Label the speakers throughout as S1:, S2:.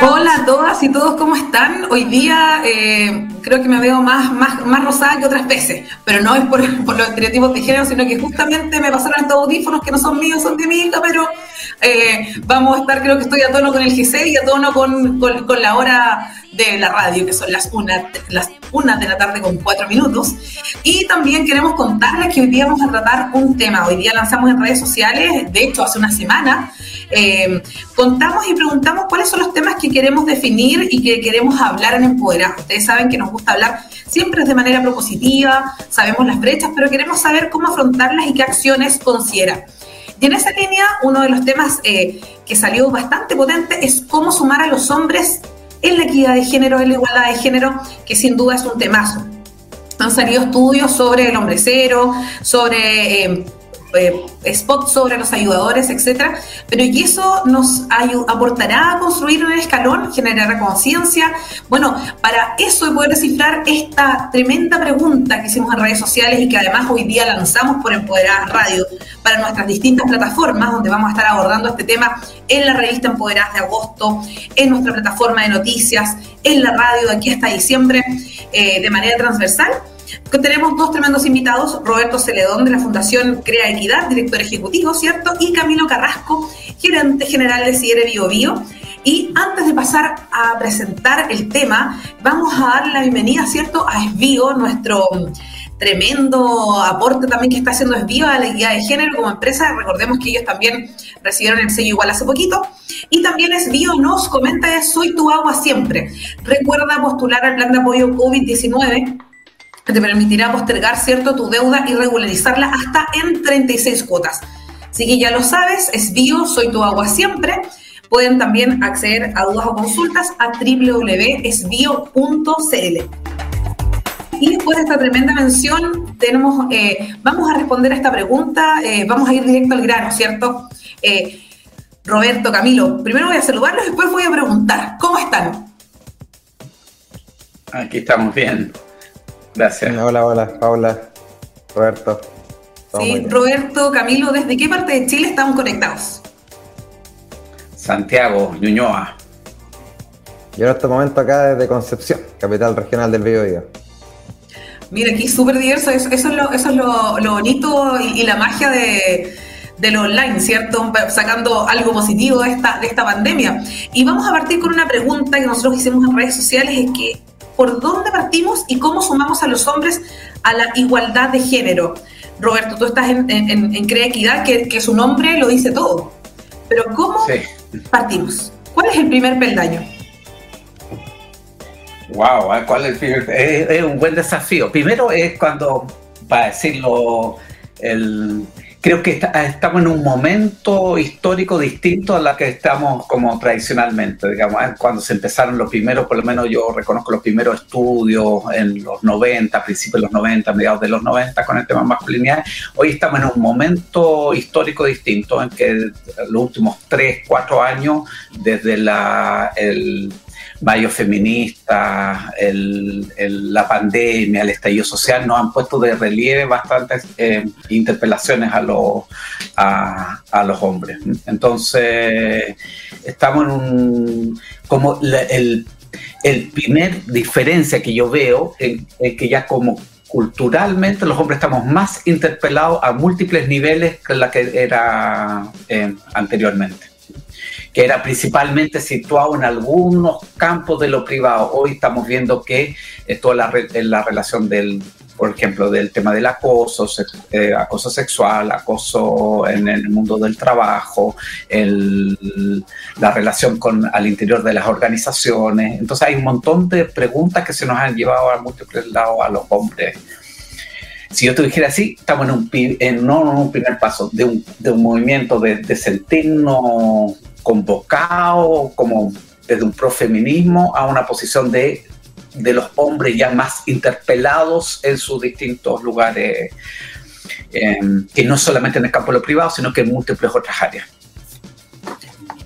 S1: Hola a todas y todos, ¿cómo están? Hoy día eh, creo que me veo más, más, más rosada que otras veces, pero no es por, por, los estereotipos de género, sino que justamente me pasaron estos audífonos que no son míos, son de mi hija, pero eh, vamos a estar, creo que estoy a tono con el G6 y a tono con, con, con la hora de la radio, que son las una, las una de la tarde con cuatro minutos. Y también queremos contarles que hoy día vamos a tratar un tema. Hoy día lanzamos en redes sociales, de hecho hace una semana, eh, contamos y preguntamos cuáles son los temas que queremos definir y que queremos hablar en Empoderar. Ustedes saben que nos gusta hablar siempre de manera propositiva, sabemos las brechas, pero queremos saber cómo afrontarlas y qué acciones considera. Y en esa línea, uno de los temas eh, que salió bastante potente es cómo sumar a los hombres en la equidad de género, en la igualdad de género, que sin duda es un temazo. Han salido estudios sobre el hombre cero, sobre eh, eh, spots sobre los ayudadores, etcétera, pero y eso nos aportará a construir un escalón, generar conciencia. Bueno, para eso y poder descifrar esta tremenda pregunta que hicimos en redes sociales y que además hoy día lanzamos por Empoderadas Radio para nuestras distintas plataformas, donde vamos a estar abordando este tema en la revista Empoderadas de agosto, en nuestra plataforma de noticias, en la radio de aquí hasta diciembre, eh, de manera transversal tenemos dos tremendos invitados, Roberto Celedón de la Fundación Crea Equidad, director ejecutivo, ¿cierto? Y Camilo Carrasco, gerente general de Cierre Bio Bio. Y antes de pasar a presentar el tema, vamos a dar la bienvenida, ¿cierto?, a Esbio, nuestro tremendo aporte también que está haciendo Esbio a la equidad de género como empresa. Recordemos que ellos también recibieron el sello igual hace poquito. Y también Esbio nos comenta, soy tu agua siempre. Recuerda postular al plan de apoyo COVID-19 que te permitirá postergar, ¿cierto?, tu deuda y regularizarla hasta en 36 cuotas. Así que ya lo sabes, es bio, soy tu agua siempre. Pueden también acceder a dudas o consultas a www.esbio.cl. Y después de esta tremenda mención, tenemos, eh, vamos a responder a esta pregunta, eh, vamos a ir directo al grano, ¿cierto? Eh, Roberto, Camilo, primero voy a saludarlos, después voy a preguntar, ¿cómo están?
S2: Aquí estamos bien. Gracias.
S3: Hola, hola, Paula, Roberto.
S1: Sí, Roberto, Camilo, ¿desde qué parte de Chile estamos conectados?
S2: Santiago, Ñuñoa.
S3: Yo en este momento acá desde Concepción, capital regional del Biobío.
S1: Mira, aquí súper diverso, eso, es, lo, eso es lo, bonito y, la magia de, lo online, ¿cierto? Sacando algo positivo de esta, de esta pandemia. Y vamos a partir con una pregunta que nosotros hicimos en redes sociales, es que por dónde partimos y cómo sumamos a los hombres a la igualdad de género. Roberto, tú estás en, en, Crea Equidad, que, su nombre lo dice todo. Pero ¿cómo partimos? ¿Cuál es el primer peldaño?
S2: Wow, ¿cuál es el primer? Es, es un buen desafío. Primero es cuando, para decirlo, el, creo que estamos en un momento histórico distinto a la que estamos como tradicionalmente, digamos, cuando se empezaron los primeros, por lo menos yo reconozco los primeros estudios en los 90, principios de los 90, mediados de los 90 con el tema masculinidad, hoy estamos en un momento histórico distinto en que los últimos 3, 4 años, desde la, el varios feministas, la pandemia, el estallido social, nos han puesto de relieve bastantes eh, interpelaciones a los, a, los hombres. Entonces, estamos en un... como el, el primer diferencia que yo veo es, que ya como culturalmente los hombres estamos más interpelados a múltiples niveles que la que era eh, anteriormente que era principalmente situado en algunos campos de lo privado. Hoy estamos viendo que toda la, la relación del, por ejemplo, del tema del acoso, eh, acoso sexual, acoso en el mundo del trabajo, la relación con al interior de las organizaciones. Entonces hay un montón de preguntas que se nos han llevado a múltiples lados a los hombres. Si yo te dijera así, estamos en un, en, no en un primer paso de un, de un movimiento de, de sentirnos convocado como desde un profeminismo a una posición de, de los hombres ya más interpelados en sus distintos lugares que no solamente en el campo de lo privado, sino que en múltiples otras áreas.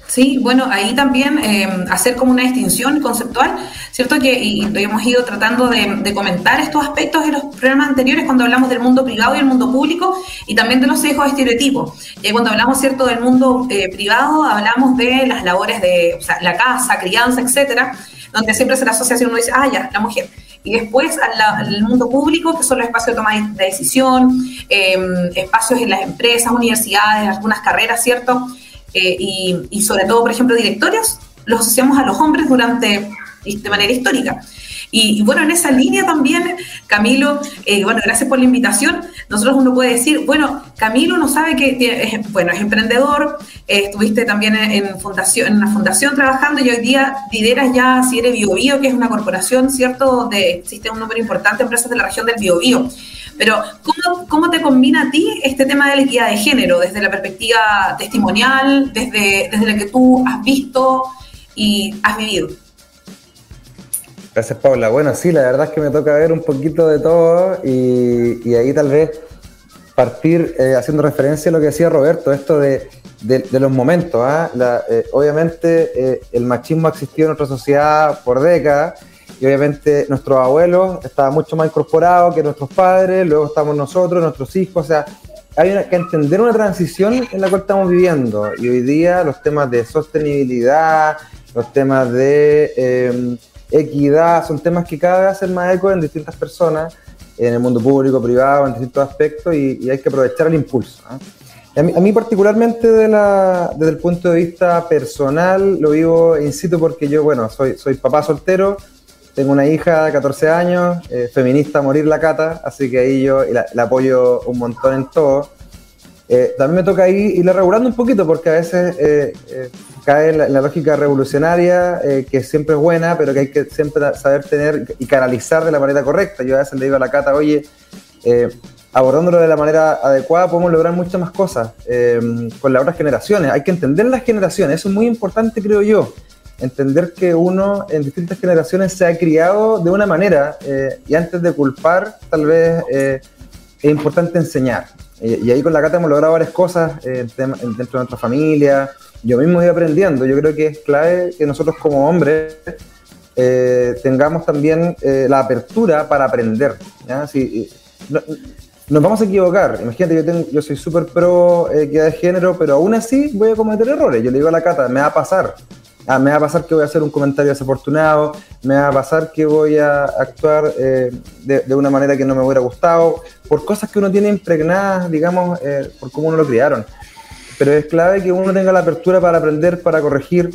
S1: Sí, bueno, ahí también eh, hacer como una distinción conceptual, ¿cierto? Que y, hemos ido tratando de, comentar estos aspectos en los programas anteriores cuando hablamos del mundo privado y el mundo público y también de los sesgos estereotipos. Eh, cuando hablamos, ¿cierto?, del mundo eh, privado, hablamos de las labores de o sea, la casa, crianza, etcétera, donde siempre se la asociación uno dice, ah, ya, la mujer. Y después al, mundo público, que son los espacios de toma de decisión, espacios en las empresas, universidades, algunas carreras, ¿cierto? Eh, y, sobre todo, por ejemplo, directorios, los asociamos a los hombres durante, de manera histórica. Y, bueno, en esa línea también, Camilo, eh, bueno, gracias por la invitación. Nosotros uno puede decir, bueno, Camilo no sabe que, es, bueno, es emprendedor, eh, estuviste también en, fundación, en una fundación trabajando y hoy día lideras ya si eres BioBio, que es una corporación, ¿cierto? De, existe un número importante de empresas de la región del BioBio. Pero, ¿cómo, ¿cómo te combina a ti este tema de la equidad de género desde la perspectiva testimonial, desde, desde la que tú has visto y has vivido?
S3: Gracias, Paula. Bueno, sí, la verdad es que me toca ver un poquito de todo y, ahí tal vez partir eh, haciendo referencia a lo que decía Roberto, esto de, los momentos. ¿ah? Eh, obviamente eh, el machismo ha existido en nuestra sociedad por décadas y obviamente nuestros abuelos estaban mucho más incorporados que nuestros padres, luego estamos nosotros, nuestros hijos, o sea, hay que entender una transición en la cual estamos viviendo y hoy día los temas de sostenibilidad, los temas de em, equidad, son temas que cada vez hacen más eco en distintas personas, en el mundo público, privado, en distintos aspectos y, hay que aprovechar el impulso. ¿ah? A, mí, particularmente desde el punto de vista personal lo vivo in situ porque yo, bueno, soy, soy papá soltero, tengo una hija de 14 años, eh, feminista morir la cata, así que ahí yo la, apoyo un montón en todo. Eh, también me toca ahí irla regulando un poquito porque a veces eh, cae en la, lógica revolucionaria, que siempre es buena, pero que hay que siempre saber tener y canalizar de la manera correcta. Yo a veces le digo a la cata, oye, abordándolo de la manera adecuada podemos lograr muchas más cosas con las otras generaciones. Hay que entender las generaciones, eso es muy importante creo yo entender que uno en distintas generaciones se ha criado de una manera eh, y antes de culpar, tal vez eh, es importante enseñar. Y, ahí con la Cata hemos logrado varias cosas eh, dentro de nuestra familia. Yo mismo voy aprendiendo. Yo creo que es clave que nosotros como hombres tengamos también la apertura para aprender. nos vamos a equivocar. Imagínate, yo, tengo, yo soy súper pro equidad de género, pero aún así voy a cometer errores. Yo le digo a la Cata, me va a pasar ah, me va a pasar que voy a hacer un comentario desafortunado, me va a pasar que voy a actuar eh, de, una manera que no me hubiera gustado, por cosas que uno tiene impregnadas, digamos, eh, por cómo uno lo criaron. Pero es clave que uno tenga la apertura para aprender, para corregir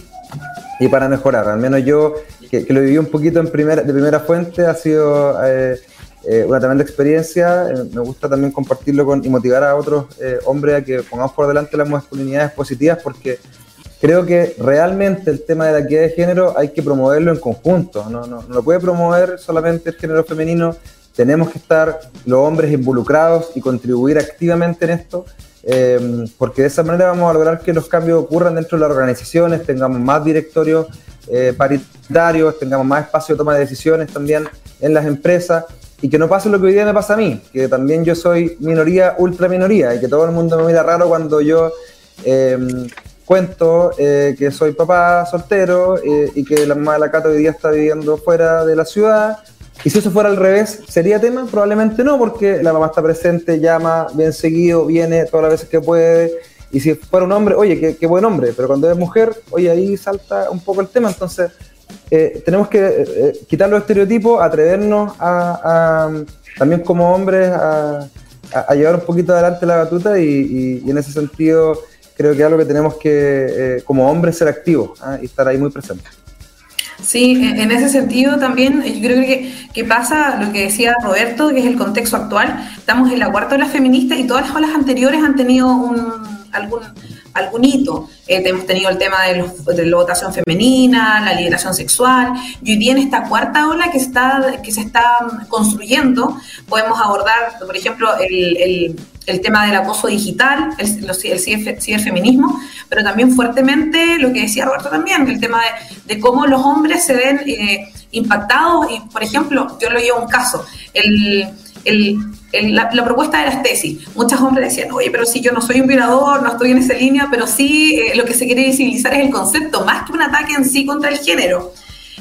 S3: y para mejorar. Al menos yo, que, lo viví un poquito en primera, de primera fuente, ha sido eh, una tremenda experiencia. me gusta también compartirlo con, y motivar a otros hombres a que pongamos por delante las masculinidades positivas porque creo que realmente el tema de la equidad de género hay que promoverlo en conjunto, no, no, no lo puede promover solamente el género femenino, tenemos que estar los hombres involucrados y contribuir activamente en esto, eh, porque de esa manera vamos a lograr que los cambios ocurran dentro de las organizaciones, tengamos más directorios eh, paritarios, tengamos más espacio de toma de decisiones también en las empresas y que no pase lo que hoy día me pasa a mí, que también yo soy minoría, ultra minoría, y que todo el mundo me mira raro cuando yo eh, cuento eh, que soy papá soltero eh, y que la mamá de la Cata hoy día está viviendo fuera de la ciudad. Y si eso fuera al revés, ¿sería tema? Probablemente no, porque la mamá está presente, llama bien seguido, viene todas las veces que puede. Y si fuera un hombre, oye, qué, buen hombre, pero cuando es mujer, oye, ahí salta un poco el tema. Entonces, eh, tenemos que quitar los estereotipos, atrevernos a, también como hombres a, llevar un poquito adelante la batuta y en ese sentido creo que es algo que tenemos que, eh, como hombres, ser activos ¿ah? y estar ahí muy presentes.
S1: Sí, en ese sentido también yo creo que, que, pasa lo que decía Roberto, que es el contexto actual. Estamos en la cuarta ola feminista y todas las olas anteriores han tenido un, algún, algún hito. Eh, hemos tenido el tema de, de, la votación femenina, la liberación sexual, y hoy día en esta cuarta ola que, está, que se está construyendo, podemos abordar, por ejemplo, el el tema del acoso digital, el, el ciberfeminismo, pero también fuertemente lo que decía Roberto también, el tema de, cómo los hombres se ven eh, impactados y, por ejemplo, yo lo llevo un caso, el, la, propuesta de las tesis. Muchos hombres decían, oye, pero si yo no soy un violador, no estoy en esa línea, pero sí eh, lo que se quiere visibilizar es el concepto, más que un ataque en sí contra el género.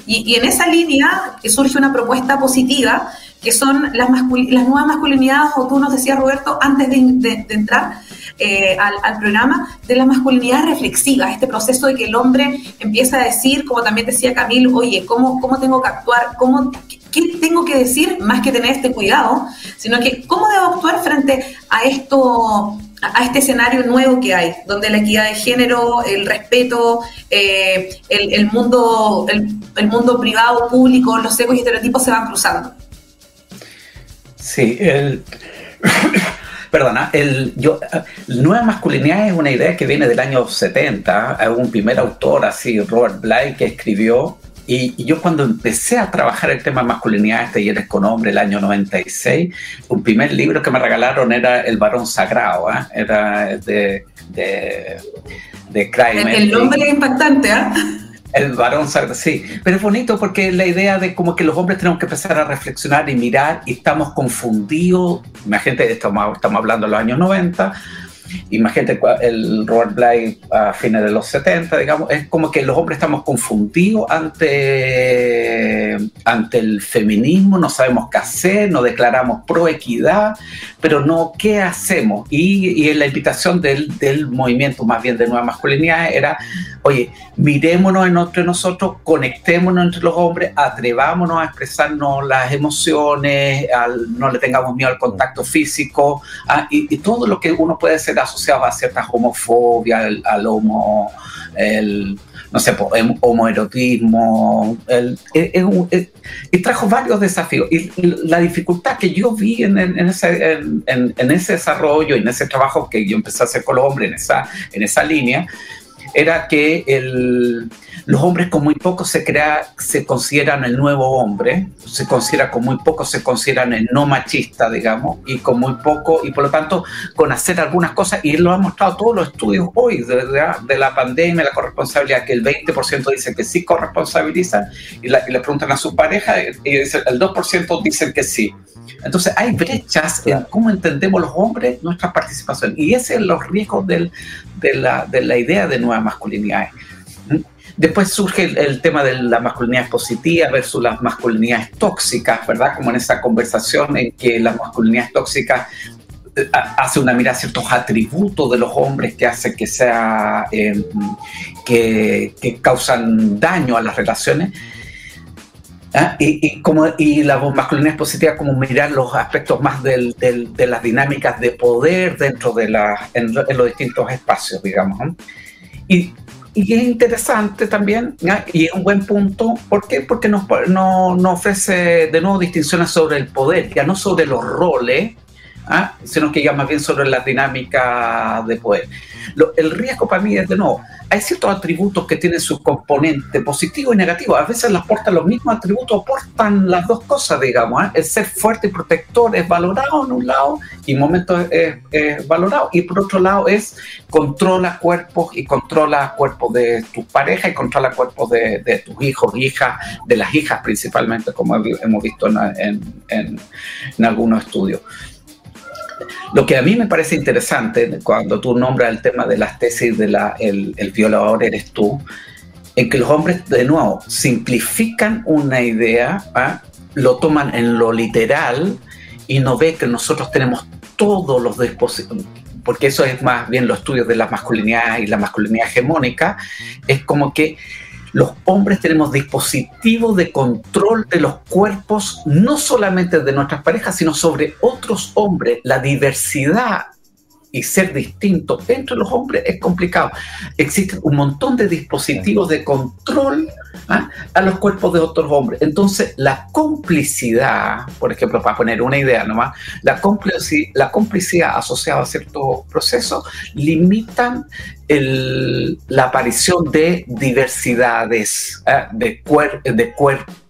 S1: Y, en esa línea surge una propuesta positiva, que son las, las nuevas masculinidades, o tú nos decías, Roberto, antes de, entrar eh, al, programa, de la masculinidad reflexiva, este proceso de que el hombre empieza a decir, como también decía Camilo, oye, ¿cómo, cómo tengo que actuar? ¿Cómo, ¿Qué tengo que decir más que tener este cuidado? Sino que, ¿cómo debo actuar frente a esto? A este escenario nuevo que hay, donde la equidad de género, el respeto, eh, el, mundo, el, mundo privado, público, los secos y estereotipos se van cruzando.
S2: Sí, el, perdona, el, yo, nueva masculinidad es una idea que viene del año 70, hay un primer autor así, Robert Bly, que escribió y, yo cuando empecé a trabajar el tema de masculinidad, este y eres con hombre, el año 96, un primer libro que me regalaron era El varón sagrado, ¿eh? era de, de, de
S1: El, nombre es impactante, ¿ah?
S2: El varón sagrado, sí. Pero es bonito porque la idea de como que los hombres tenemos que empezar a reflexionar y mirar y estamos confundidos. Imagínate, estamos, estamos hablando de los años 90 Imagínate el Robert Bly a fines de los 70, digamos, es como que los hombres estamos confundidos ante, ante el feminismo, no sabemos qué hacer, nos declaramos pro equidad, pero no qué hacemos. Y, y la invitación del, del, movimiento más bien de nueva masculinidad era, oye, mirémonos entre nosotros, conectémonos entre los hombres, atrevámonos a expresarnos las emociones, no le tengamos miedo al contacto físico ah, y, y todo lo que uno puede hacer asociado a cierta homofobia, al, homo, el, no sé, homoerotismo, el, y trajo varios desafíos. Y la dificultad que yo vi en, ese, en, ese desarrollo, en ese trabajo que yo empecé a hacer con los hombres en esa, en esa línea, era que el, los hombres con muy poco se, crea, se consideran el nuevo hombre, se considera con muy poco, se consideran el no machista, digamos, y con muy poco, y por lo tanto, con hacer algunas cosas, y lo han mostrado todos los estudios hoy de, de, la pandemia, la corresponsabilidad, que el 20% dice que sí corresponsabilizan, y, le preguntan a su pareja, y el 2% dicen que sí. Entonces hay brechas en cómo entendemos los hombres nuestra participación, y ese es los riesgos del, de, la, de la idea de nuevas masculinidades. Después surge el, tema de la masculinidad positiva versus las masculinidades tóxicas, ¿verdad? Como en esa conversación en que las masculinidades tóxicas eh, hace una mirada a ciertos atributos de los hombres que hace que sea em, que, causan daño a las relaciones ¿ah? y, como y la masculinidad positiva como mirar los aspectos más del, de las dinámicas de poder dentro de la en, los distintos espacios digamos y es interesante también, y es un buen punto, ¿por qué? Porque nos, no, nos ofrece de nuevo distinciones sobre el poder, ya no sobre los roles, ¿ah? sino que ya más bien sobre la dinámica de poder. el riesgo para mí es de nuevo, hay ciertos atributos que tienen su componente positivo y negativo. A veces las aportan los mismos atributos, aportan las dos cosas, digamos. ¿eh? El ser fuerte y protector es valorado en un lado y en momentos es, valorado. Y por otro lado es controla cuerpos y controla cuerpos de tu pareja y controla cuerpos de, tus hijos, hijas, de las hijas principalmente, como hemos visto en, en algunos estudios. Lo que a mí me parece interesante cuando tú nombras el tema de las tesis de la, el, violador eres tú, en que los hombres, de nuevo, simplifican una idea, ¿ah? lo toman en lo literal y no ve que nosotros tenemos todos los dispositivos, porque eso es más bien los estudios de la masculinidad y la masculinidad hegemónica, es como que los hombres tenemos dispositivos de control de los cuerpos, no solamente de nuestras parejas, sino sobre otros hombres. La diversidad y ser distinto entre los hombres es complicado. Existen un montón de dispositivos de control ¿ah? a los cuerpos de otros hombres. Entonces, la complicidad, por ejemplo, para poner una idea nomás, la complicidad, la complicidad asociada a ciertos procesos limitan la aparición de diversidades ¿ah? de, cuer, de cuerpos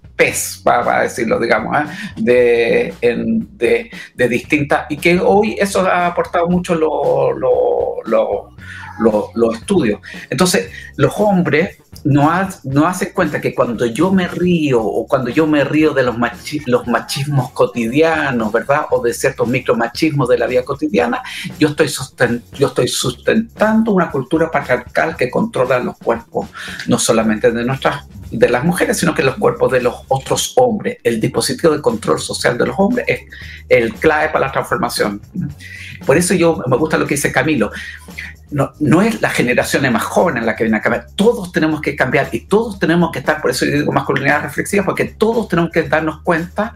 S2: para, decirlo, digamos, ¿eh? de, de, distintas, y que hoy eso ha aportado mucho los los estudios. Entonces, los hombres no, no hacen cuenta que cuando yo me río o cuando yo me río de los, los machismos cotidianos, ¿verdad? O de ciertos micromachismos de la vida cotidiana, yo estoy, yo estoy sustentando una cultura patriarcal que controla los cuerpos, no solamente de nuestras de las mujeres, sino que los cuerpos de los otros hombres. El dispositivo de control social de los hombres es el clave para la transformación. Por eso yo me gusta lo que dice Camilo. No, no es la generación más joven la que viene a cambiar. Todos tenemos que cambiar y todos tenemos que estar, por eso yo digo masculinidad reflexiva, porque todos tenemos que darnos cuenta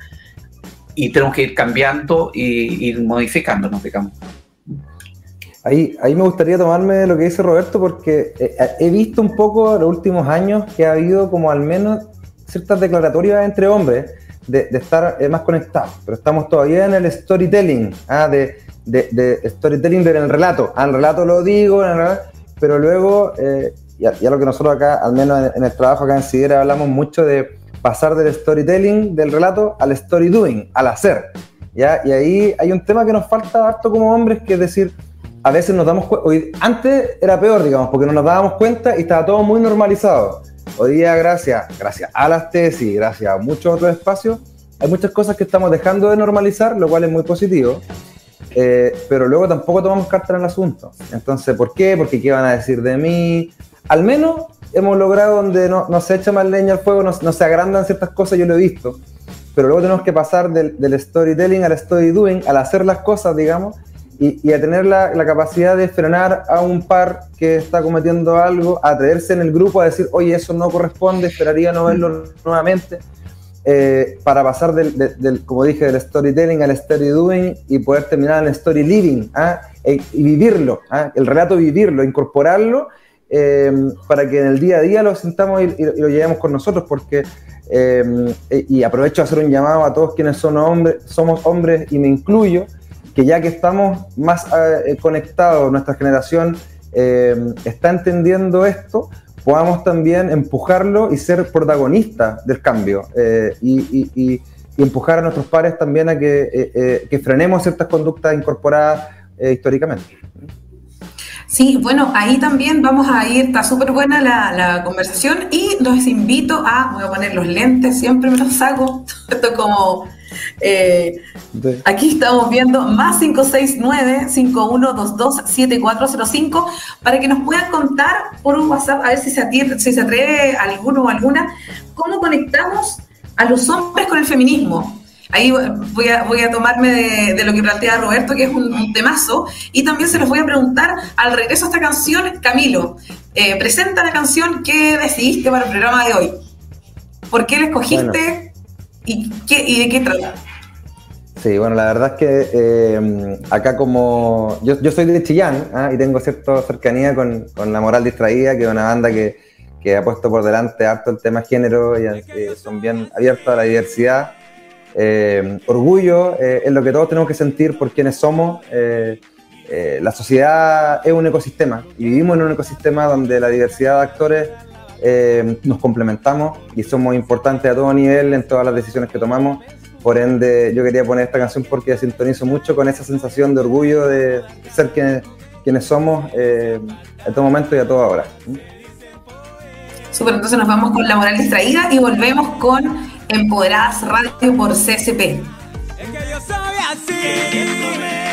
S2: y tenemos que ir cambiando y ir modificándonos, digamos.
S3: Ahí, ahí me gustaría tomarme lo que dice Roberto porque eh, eh, he visto un poco en los últimos años que ha habido como al menos ciertas declaratorias entre hombres de, estar eh, más conectados, pero estamos todavía en el storytelling, ¿ah? de, de, storytelling en el relato. Al relato lo digo, pero luego, ya, lo que nosotros acá, al menos en, el trabajo acá en Sidera, hablamos mucho de pasar del storytelling, del relato, al story doing, al hacer. ¿ya? Y ahí hay un tema que nos falta harto como hombres, que es decir, a veces nos damos cuenta, antes era peor, digamos, porque no nos dábamos cuenta y estaba todo muy normalizado. Hoy día, gracias, gracias a las tesis, gracias a muchos otros espacios, hay muchas cosas que estamos dejando de normalizar, lo cual es muy positivo, eh, pero luego tampoco tomamos carta en el asunto. Entonces, ¿por qué? Porque ¿qué van a decir de mí? Al menos hemos logrado donde no, no se echa más leña al fuego, no, no, se agrandan ciertas cosas, yo lo he visto, pero luego tenemos que pasar del, del storytelling al story doing, al hacer las cosas, digamos, y, a tener la, capacidad de frenar a un par que está cometiendo algo, a atreverse en el grupo a decir, oye, eso no corresponde, esperaría no verlo nuevamente, eh, para pasar del, como dije, del storytelling al story doing y poder terminar en el story living ¿ah? e, y vivirlo, ¿ah? el relato vivirlo, incorporarlo. Eh, para que en el día a día lo sintamos y, lo llevemos con nosotros, porque, eh, y aprovecho a hacer un llamado a todos quienes son hombres, somos hombres y me incluyo, que ya que estamos más eh, conectados, nuestra generación eh, está entendiendo esto, podamos también empujarlo y ser protagonistas del cambio eh, y, empujar a nuestros pares también a que, frenemos ciertas conductas incorporadas históricamente.
S1: Sí, bueno, ahí también vamos a ir, está súper buena la, la, conversación y los invito a, voy a poner los lentes, siempre me los saco, esto como eh, aquí estamos viendo más 569-5122-7405 para que nos puedan contar por un WhatsApp, a ver si se, atreve, si se atreve alguno o alguna, cómo conectamos a los hombres con el feminismo. Ahí voy a, voy a tomarme de, lo que plantea Roberto, que es un, temazo, y también se los voy a preguntar al regreso a esta canción, Camilo, eh, presenta la canción que decidiste para el programa de hoy. ¿Por qué la escogiste? ¿Y, ¿Y de qué trata?
S3: Sí, bueno, la verdad es que eh, acá como yo, yo, soy de Chillán ¿ah? y tengo cierta cercanía con, con, La Moral Distraída, que es una banda que, que, ha puesto por delante harto el tema género y son bien abiertos a la diversidad. Eh, orgullo eh, es lo que todos tenemos que sentir por quienes somos. la sociedad es un ecosistema y vivimos en un ecosistema donde la diversidad de actores eh, nos complementamos y somos importantes a todo nivel en todas las decisiones que tomamos. Por ende, yo quería poner esta canción porque sintonizo mucho con esa sensación de orgullo de ser quienes, quienes somos eh, a todo momento y a toda hora.
S1: Super, entonces nos vamos con La Moral Distraída y volvemos con Empoderadas Radio por CSP. Es que yo soy así.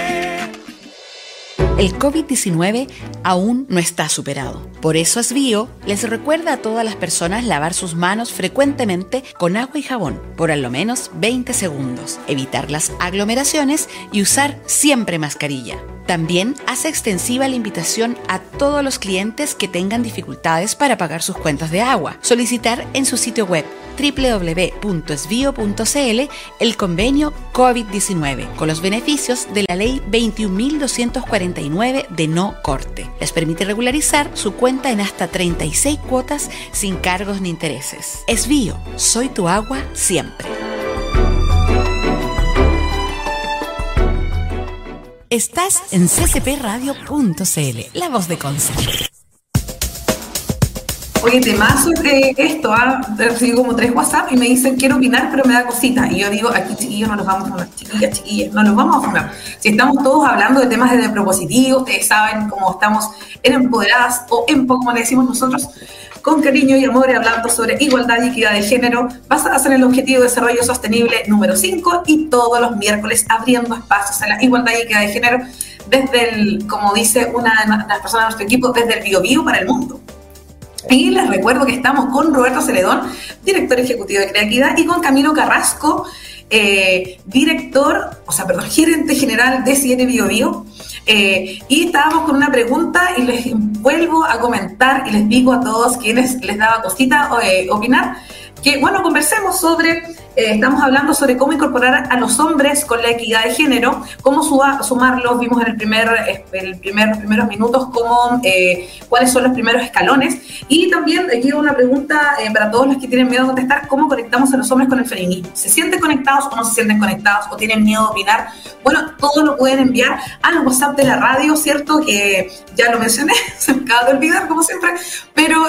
S4: El COVID-19 aún no está superado. Por eso Asbio les recuerda a todas las personas lavar sus manos frecuentemente con agua y jabón por al menos 20 segundos, evitar las aglomeraciones y usar siempre mascarilla. También hace extensiva la invitación a todos los clientes que tengan dificultades para pagar sus cuentas de agua. Solicitar en su sitio web www.esvio.cl el convenio COVID-19 con los beneficios de la ley 21.249 de no corte. Les permite regularizar su cuenta en hasta 36 cuotas sin cargos ni intereses. Esvío, soy tu agua siempre. Estás en ccpradio.cl, la voz de Conce.
S1: Oye, temazo de esto, ¿ah? Como tres WhatsApp y me dicen quiero opinar, pero me da cosita. Y yo digo, aquí chiquillos no nos vamos a fumar, chiquillas, chiquillas, no nos vamos a fumar. Si estamos todos hablando de temas de propositivo, ustedes saben cómo estamos en empoderadas o en como le decimos nosotros, con cariño y amor hablando sobre igualdad y equidad de género, basadas en el Objetivo de Desarrollo Sostenible número 5 y todos los miércoles abriendo espacios a la igualdad y equidad de género desde el, como dice una de las personas de nuestro equipo, desde el bio, para el mundo. Y les recuerdo que estamos con Roberto Celedón, director ejecutivo de Creatividad, y con Camilo Carrasco, eh, director, o sea, perdón, gerente general de Siete Bio Bio. Eh, y estábamos con una pregunta y les vuelvo a comentar y les digo a todos quienes les daba cosita eh, opinar que, bueno, conversemos sobre, eh, estamos hablando sobre cómo incorporar a los hombres con la equidad de género, cómo sumarlos, vimos en el primer, el primer primeros minutos cómo, eh, cuáles son los primeros escalones, y también aquí una pregunta eh, para todos los que tienen miedo de contestar, ¿cómo conectamos a los hombres con el feminismo? ¿Se sienten conectados o no se sienten conectados o tienen miedo de opinar? Bueno, todo lo pueden enviar al WhatsApp de la radio, ¿cierto? Que ya lo mencioné, se me acaba de olvidar como siempre, pero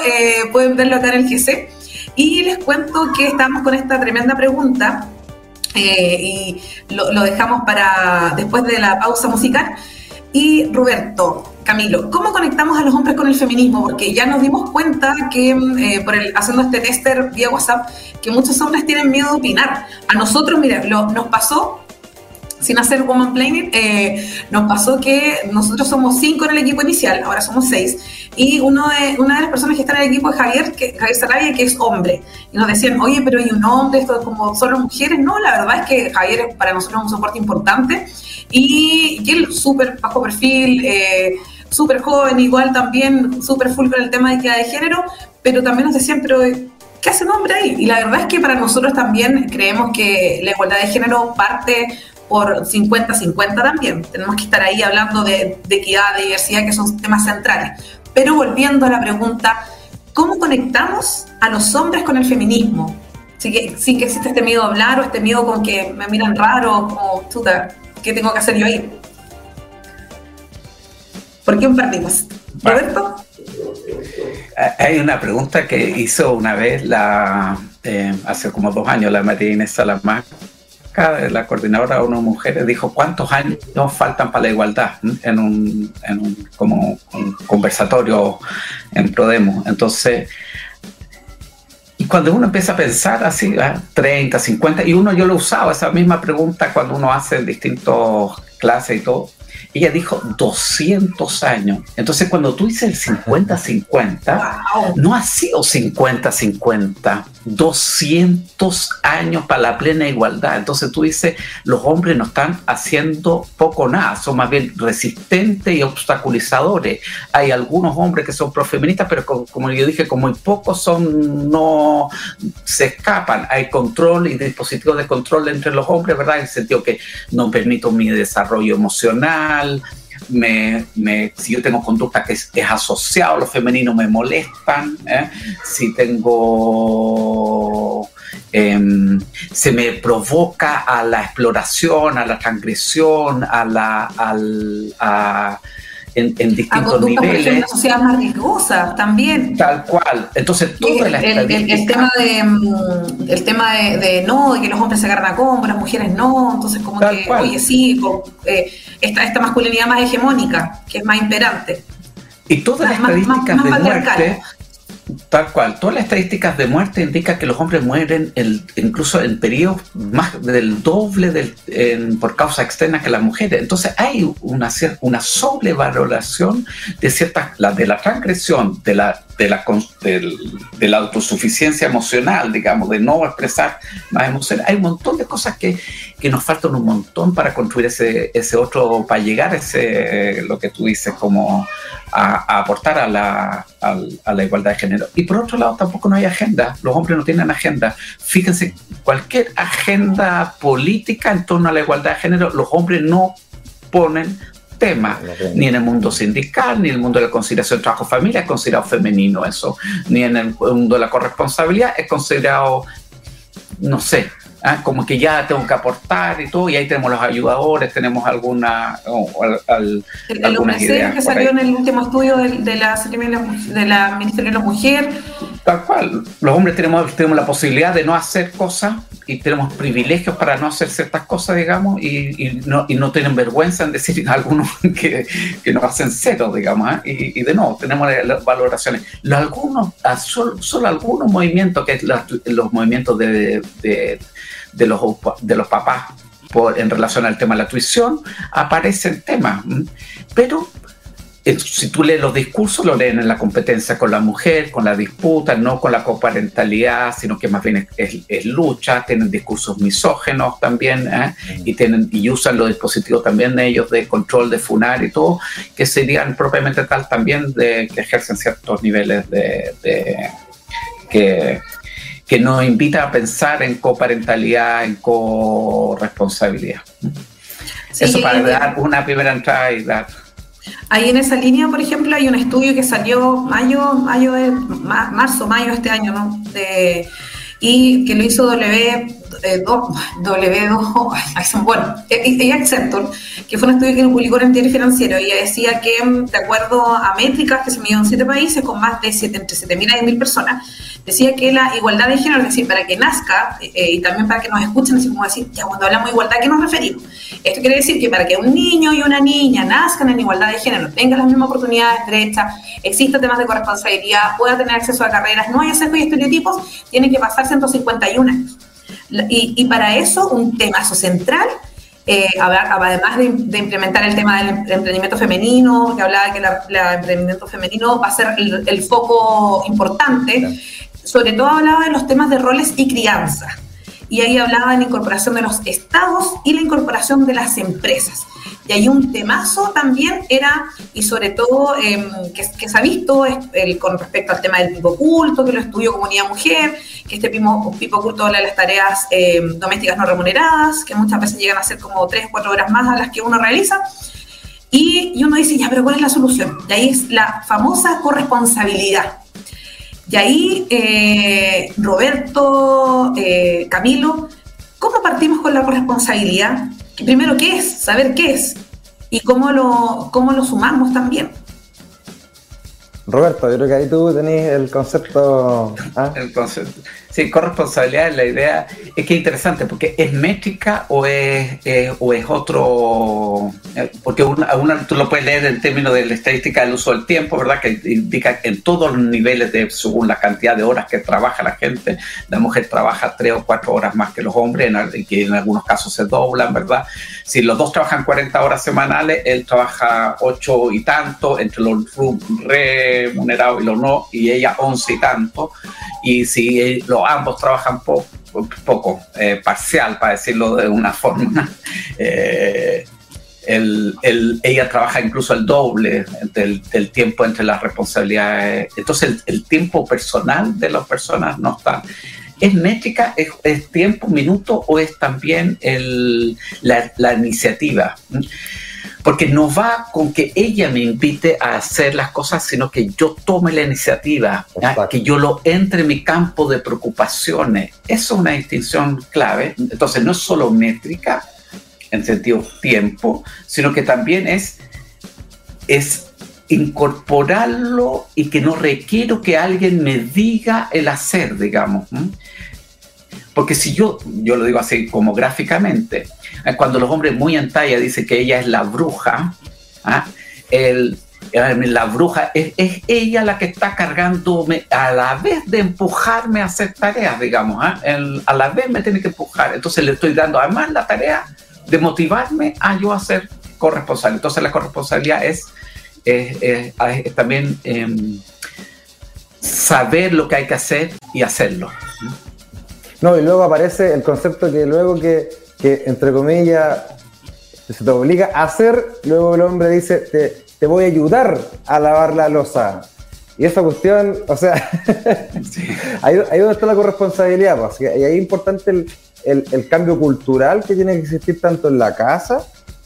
S1: pueden verlo acá en el GC. Y les cuento que estamos con esta tremenda pregunta eh, y lo, dejamos para después de la pausa musical. Y Roberto, Camilo, ¿cómo conectamos a los hombres con el feminismo? Porque ya nos dimos cuenta que eh, por el, haciendo este tester vía WhatsApp, que muchos hombres tienen miedo de opinar. A nosotros, mira, lo, nos pasó sin hacer woman planning, eh, nos pasó que nosotros somos cinco en el equipo inicial, ahora somos seis, y uno de, una de las personas que está en el equipo es Javier, que, Javier Sarabia, que es hombre. Y nos decían, oye, pero hay un hombre, esto es como solo mujeres. No, la verdad es que Javier es para nosotros un soporte importante y, y él súper bajo perfil, eh, súper joven, igual también súper full con el tema de equidad de género, pero también nos decían, pero ¿qué hace un hombre ahí? Y la verdad es que para nosotros también creemos que la igualdad de género parte por 50-50 también. Tenemos que estar ahí hablando de, equidad, de diversidad, que son temas centrales. Pero volviendo a la pregunta, ¿cómo conectamos a los hombres con el feminismo? Sin que, sin que exista este miedo a hablar o este miedo con que me miran raro, como, chuta, ¿qué tengo que hacer yo ahí? ¿Por qué partimos? ¿Roberto?
S2: Hay una pregunta que hizo una vez la, eh, hace como dos años la María Inés La coordinadora de unas mujeres, dijo cuántos años nos faltan para la igualdad en un, en un, como un conversatorio en Prodemo. Entonces, y cuando uno empieza a pensar así, 30, ¿ah? 50, y uno yo lo usaba, esa misma pregunta cuando uno hace distintas clases y todo, ella dijo 200 años. Entonces, cuando tú dices el 50-50, no ha sido 50-50, 200 años para la plena igualdad. Entonces, tú dices, los hombres no están haciendo poco nada, son más bien resistentes y obstaculizadores. Hay algunos hombres que son profeministas, pero como, yo dije, como muy pocos son, no se escapan. Hay control y dispositivos de control entre los hombres, ¿verdad? En el sentido que no permito mi desarrollo emocional, me, si yo tengo conducta que es, asociado a lo femenino, me molestan, ¿eh? si tengo... Em, se me provoca a la exploración, a la transgresión, a la, en, en distintos niveles.
S1: Una sociedad más riesgosa también.
S2: Tal cual. Entonces,
S1: todo el, el, el, tema de mm, el tema de, no, de que los hombres se agarran a combo, las mujeres no. Entonces, como que, oye, sí, eh, esta, esta masculinidad más hegemónica, que es más imperante.
S2: Y todas las estadísticas de muerte Tal cual. Todas las estadísticas de muerte indican que los hombres mueren incluso en periodos más del doble del, por causa externa que las mujeres. Entonces hay una, una sobrevaloración de ciertas, la, de la transgresión, de la, de la, de la autosuficiencia emocional, digamos, de no expresar más emociones. Hay un montón de cosas que, que nos faltan un montón para construir ese, ese otro, para llegar a ese, lo que tú dices, como a, aportar a la, a, la igualdad de género. Y por otro lado, tampoco no hay agenda. Los hombres no tienen agenda. Fíjense, cualquier agenda política en torno a la igualdad de género, los hombres no ponen tema, ni en el mundo sindical, ni en el mundo de la conciliación trabajo-familia es considerado femenino eso, ni en el mundo de la corresponsabilidad es considerado, no sé, ¿ah? como que ya tengo que aportar y todo, y ahí tenemos los ayudadores, tenemos alguna,
S1: el, algunas que salió en el último estudio de, de, la, de la Ministerio de la Mujer.
S2: Tal cual, los hombres tenemos, tenemos la posibilidad de no hacer cosas y tenemos privilegios para no hacer ciertas cosas, digamos, y, no, y no tienen vergüenza en decir algunos que, que nos hacen cero, digamos, ¿eh? y, de no, tenemos las valoraciones. Los, algunos, solo, solo algunos movimientos, que es los movimientos de, de, de, los, de los papás por, en relación al tema de la tuición, aparecen temas, pero si tú lees los discursos, lo leen en la competencia con la mujer, con la disputa, no con la coparentalidad, sino que más bien es, lucha, tienen discursos misógenos también, ¿eh? y, tienen, y usan los dispositivos también de ellos de control de funar y todo, que serían propiamente tal también de que ejercen ciertos niveles de, que, que nos invita a pensar en coparentalidad, en corresponsabilidad. Eso para dar una primera entrada y dar
S1: Ahí en esa línea, por ejemplo, hay un estudio que salió mayo, mayo de marzo, mayo de este año, ¿no? De, y que lo hizo W, eh, W2, bueno, ella Accenture, que fue un estudio que publicó en el diario financiero, ella decía que, de acuerdo a métricas que se midieron en siete países con más de siete, entre 7.000 y 10.000 personas, decía que la igualdad de género, es decir, para que nazca eh, y también para que nos escuchen, así como decir, ya cuando hablamos de igualdad, ¿a qué nos referimos? Esto quiere decir que para que un niño y una niña nazcan en igualdad de género, tengan las mismas oportunidades derechas, exista temas de corresponsabilidad, pueda tener acceso a carreras, no haya sesgos y estereotipos, tienen que pasar 151 años. Y, y para eso, un temazo central eh, además de, implementar el tema del em-, emprendimiento femenino, que hablaba que el emprendimiento femenino va a ser el, foco importante, sobre todo hablaba de los temas de roles y crianza. Y ahí hablaba de la incorporación de los estados y la incorporación de las empresas. Y hay un temazo también era, y sobre todo em, que, se ha visto con respecto al tema del pipo oculto, que lo estudió Comunidad Mujer, que este pipo, pipo oculto habla de las tareas em, domésticas no remuneradas, que muchas veces llegan a ser como tres, cuatro horas más a las que uno realiza. Y, y uno dice, ya, pero ¿cuál es la solución? Y ahí es la famosa corresponsabilidad. Y ahí, eh, Roberto, eh, Camilo, ¿cómo partimos con la corresponsabilidad? Primero, ¿qué es? Saber qué es. Y cómo lo, cómo lo sumamos también.
S3: Roberto, yo creo que ahí tú tenés el concepto.
S2: ¿ah? El concepto. Sí, corresponsabilidad, la idea es que es interesante porque es métrica o es, o es otro, eh, porque una, una, tú lo puedes leer en términos de la estadística del uso del tiempo, ¿verdad? Que indica en todos los niveles, de, según la cantidad de horas que trabaja la gente, la mujer trabaja tres o cuatro horas más que los hombres, en, que en algunos casos se doblan, ¿verdad? Si los dos trabajan 40 horas semanales, él trabaja ocho y tanto, entre los remunerados y los no, y ella once y tanto, y si los ambos trabajan poco, eh, parcial, para decirlo de una forma. Eh, ella trabaja incluso el doble del, tiempo entre las responsabilidades. Entonces el, tiempo personal de las personas no está. ¿Es métrica? ¿Es, tiempo, minuto o es también la iniciativa? Porque no va con que ella me invite a hacer las cosas, sino que yo tome la iniciativa, que yo lo entre en mi campo de preocupaciones. Eso es una distinción clave. Entonces, no es solo métrica en sentido tiempo, sino que también es, es incorporarlo y que no requiero que alguien me diga el hacer, digamos. Porque si yo, yo lo digo así como gráficamente, eh, cuando los hombres muy en talla dicen que ella es la bruja, ¿ah? el, eh, la bruja es, ella la que está cargándome a la vez de empujarme a hacer tareas, digamos, ¿ah? a la vez me tiene que empujar. Entonces le estoy dando además la tarea de motivarme a yo a ser corresponsable. Entonces la corresponsabilidad es, también em, saber lo que hay que hacer y hacerlo.
S3: No, y luego aparece el concepto que luego que, entre comillas, se te obliga a hacer, luego el hombre dice, te, voy a ayudar a lavar la losa. Y esa cuestión, o sea, ahí, ahí donde está la corresponsabilidad, pues, y ahí es importante el, cambio cultural que tiene que existir tanto en la casa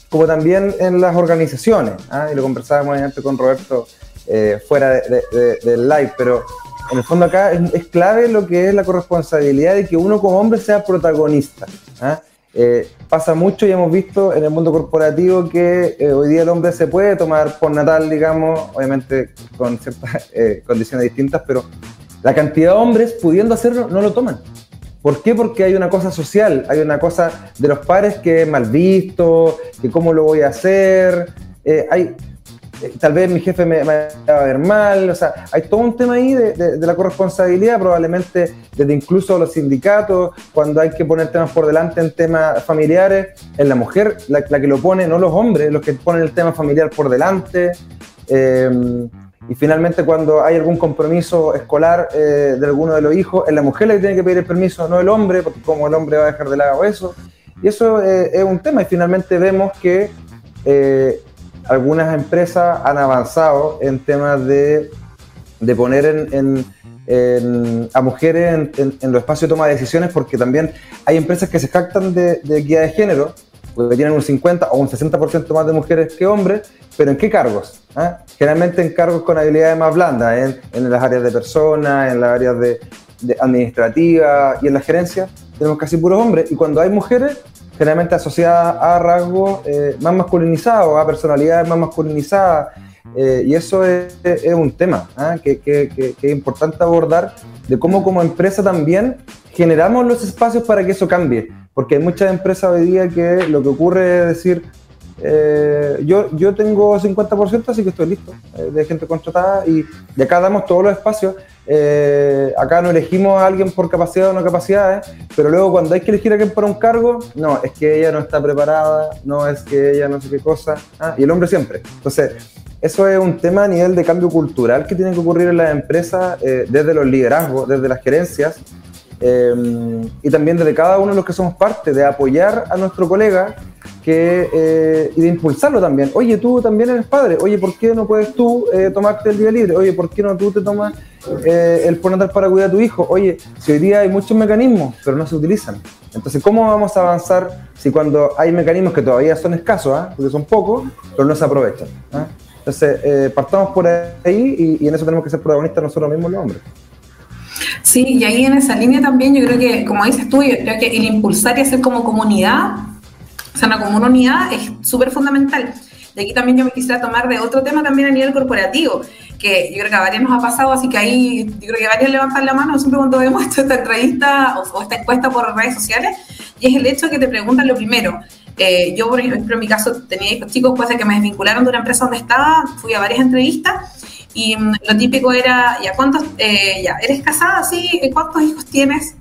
S3: como también en las organizaciones. ¿ah? Y lo conversábamos antes con Roberto eh, fuera del live, pero en el fondo acá es, clave lo que es la corresponsabilidad de que uno como hombre sea protagonista. ¿ah? Eh, pasa mucho y hemos visto en el mundo corporativo que eh, hoy día el hombre se puede tomar por natal, digamos, obviamente con ciertas eh, condiciones distintas, pero la cantidad de hombres pudiendo hacerlo no lo toman. ¿Por qué? Porque hay una cosa social, hay una cosa de los pares que es mal visto, que cómo lo voy a hacer, hay, tal vez mi jefe me, va a ver mal, o sea, hay todo un tema ahí de, la corresponsabilidad, probablemente desde incluso los sindicatos, cuando hay que poner temas por delante en temas familiares, es la mujer la, que lo pone, no los hombres, los que ponen el tema familiar por delante. Eh, y finalmente cuando hay algún compromiso escolar eh, de alguno de los hijos, es la mujer la que tiene que pedir el permiso, no el hombre, porque como el hombre va a dejar de lado eso. Y eso eh, es un tema y finalmente vemos que algunas empresas han avanzado en temas de, poner en, a mujeres en, los espacios de toma de decisiones, porque también hay empresas que se jactan de, de equidad de género, porque tienen un 50 o un 60% más de mujeres que hombres, pero ¿en qué cargos? ¿Ah? Generalmente en cargos con habilidades más blandas, en, las áreas de personas, en las áreas de, de administrativas y en la gerencia, tenemos casi puros hombres, y cuando hay mujeres, generalmente asociada a rasgos eh, más masculinizados, a personalidades más masculinizadas. Eh, y eso es, un tema ¿ah? que, es importante abordar, de cómo como empresa también generamos los espacios para que eso cambie. Porque hay muchas empresas hoy día que lo que ocurre es decir, eh, yo, yo tengo 50%, así que estoy listo de gente contratada y de acá damos todos los espacios. Eh, acá no elegimos a alguien por capacidad o no capacidades, pero luego cuando hay que elegir a alguien para un cargo, no, es que ella no está preparada, no es que ella no sé qué cosa, ah, y el hombre siempre. Entonces, eso es un tema a nivel de cambio cultural que tiene que ocurrir en las empresas, eh, desde los liderazgos, desde las gerencias, eh, y también desde cada uno de los que somos parte, de apoyar a nuestro colega que, y de impulsarlo también. Oye, tú también eres padre, oye, ¿por qué no puedes tú tomarte el día libre? Oye, ¿por qué no tú te tomas eh, el poner para cuidar a tu hijo. Oye, si hoy día hay muchos mecanismos, pero no se utilizan. Entonces, ¿cómo vamos a avanzar si cuando hay mecanismos que todavía son escasos, ¿ah? porque son pocos, pero no se aprovechan? ¿ah? Entonces, eh, partamos por ahí y, en eso tenemos que ser protagonistas nosotros mismos los hombres.
S1: Sí, y ahí en esa línea también yo creo que, como dices tú, yo creo que el impulsar y hacer como comunidad, o sea, una comunidad es súper fundamental. Y aquí también yo me quisiera tomar de otro tema también a nivel corporativo, que yo creo que a varios nos ha pasado, así que ahí yo creo que varios levantan la mano siempre cuando vemos esta entrevista o, esta encuesta por redes sociales, y es el hecho de que te preguntan lo primero. Eh, yo, por ejemplo, en mi caso tenía hijos chicos, después de que me desvincularon de una empresa donde estaba, fui a varias entrevistas y mm, lo típico era, ya, ¿cuántos, eh, ya, eres casada? Sí, ¿cuántos hijos tienes?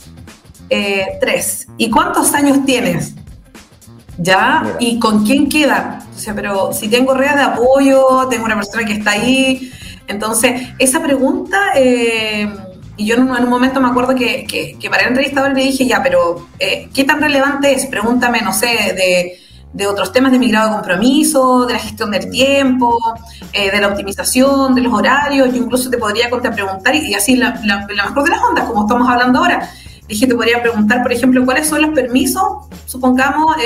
S1: Eh, tres. ¿Y cuántos años tienes? ¿Ya? ¿Y con quién queda? O sea, pero si tengo redes de apoyo, tengo una persona que está ahí, entonces, esa pregunta, eh, y yo en un, momento me acuerdo que, que, para el entrevistador le dije, ya, pero eh, ¿qué tan relevante es? Pregúntame, no sé, de, de, otros temas de mi grado de compromiso, de la gestión del tiempo, eh, de la optimización, de los horarios. Yo incluso te podría preguntar, y, así la, la, mejor de las ondas, como estamos hablando ahora. Dije, te podría preguntar, por ejemplo, cuáles son los permisos, supongamos,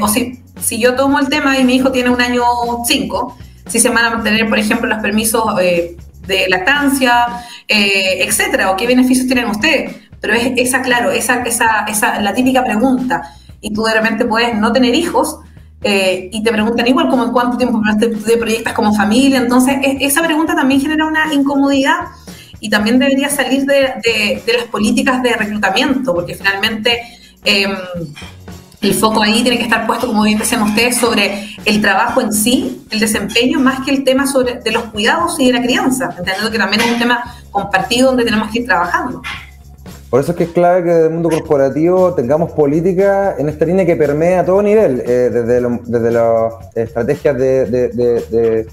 S1: o si, si yo tomo el tema y mi hijo tiene un año cinco, si se van a mantener, por ejemplo, los permisos eh, de lactancia, eh, etcétera, o qué beneficios tienen ustedes. Pero es esa, claro, esa, esa, esa, la típica pregunta. Y tú de repente puedes no tener hijos eh, y te preguntan igual como en cuánto tiempo te proyectas como familia. Entonces, esa pregunta también genera una incomodidad y también debería salir de, de, las políticas de reclutamiento, porque finalmente em, el foco ahí tiene que estar puesto, como bien decían ustedes, sobre el trabajo en sí, el desempeño, más que el tema sobre de los cuidados y de la crianza, entendiendo que también es un tema compartido donde tenemos que ir trabajando.
S3: Por eso es que es clave que desde el mundo corporativo tengamos política en esta línea que permea a todo nivel, eh, desde, las estrategias de, de,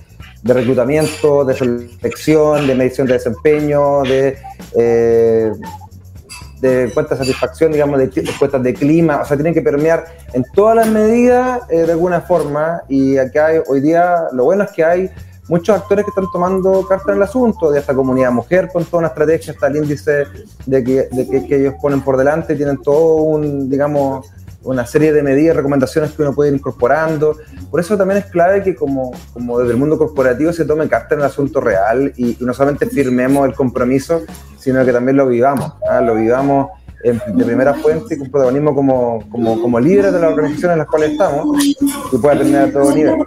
S3: reclutamiento, de selección, de medición de desempeño, de eh, de encuestas de satisfacción, digamos, de encuestas de clima, o sea, tienen que permear en todas las medidas eh, de alguna forma. Y acá hay, hoy día lo bueno es que hay muchos actores que están tomando carta en el asunto, de esta comunidad mujer con toda una estrategia, hasta el índice de que, de que, ellos ponen por delante, tienen todo un, digamos, una serie de medidas, recomendaciones que uno puede ir incorporando. Por eso también es clave que como, como desde el mundo corporativo se tome carta en el asunto real y, no solamente firmemos el compromiso, sino que también lo vivamos, ¿ah? lo vivamos de primera fuente y con protagonismo como, como, como líderes de las organizaciones en las cuales estamos y pueda terminar a todo nivel.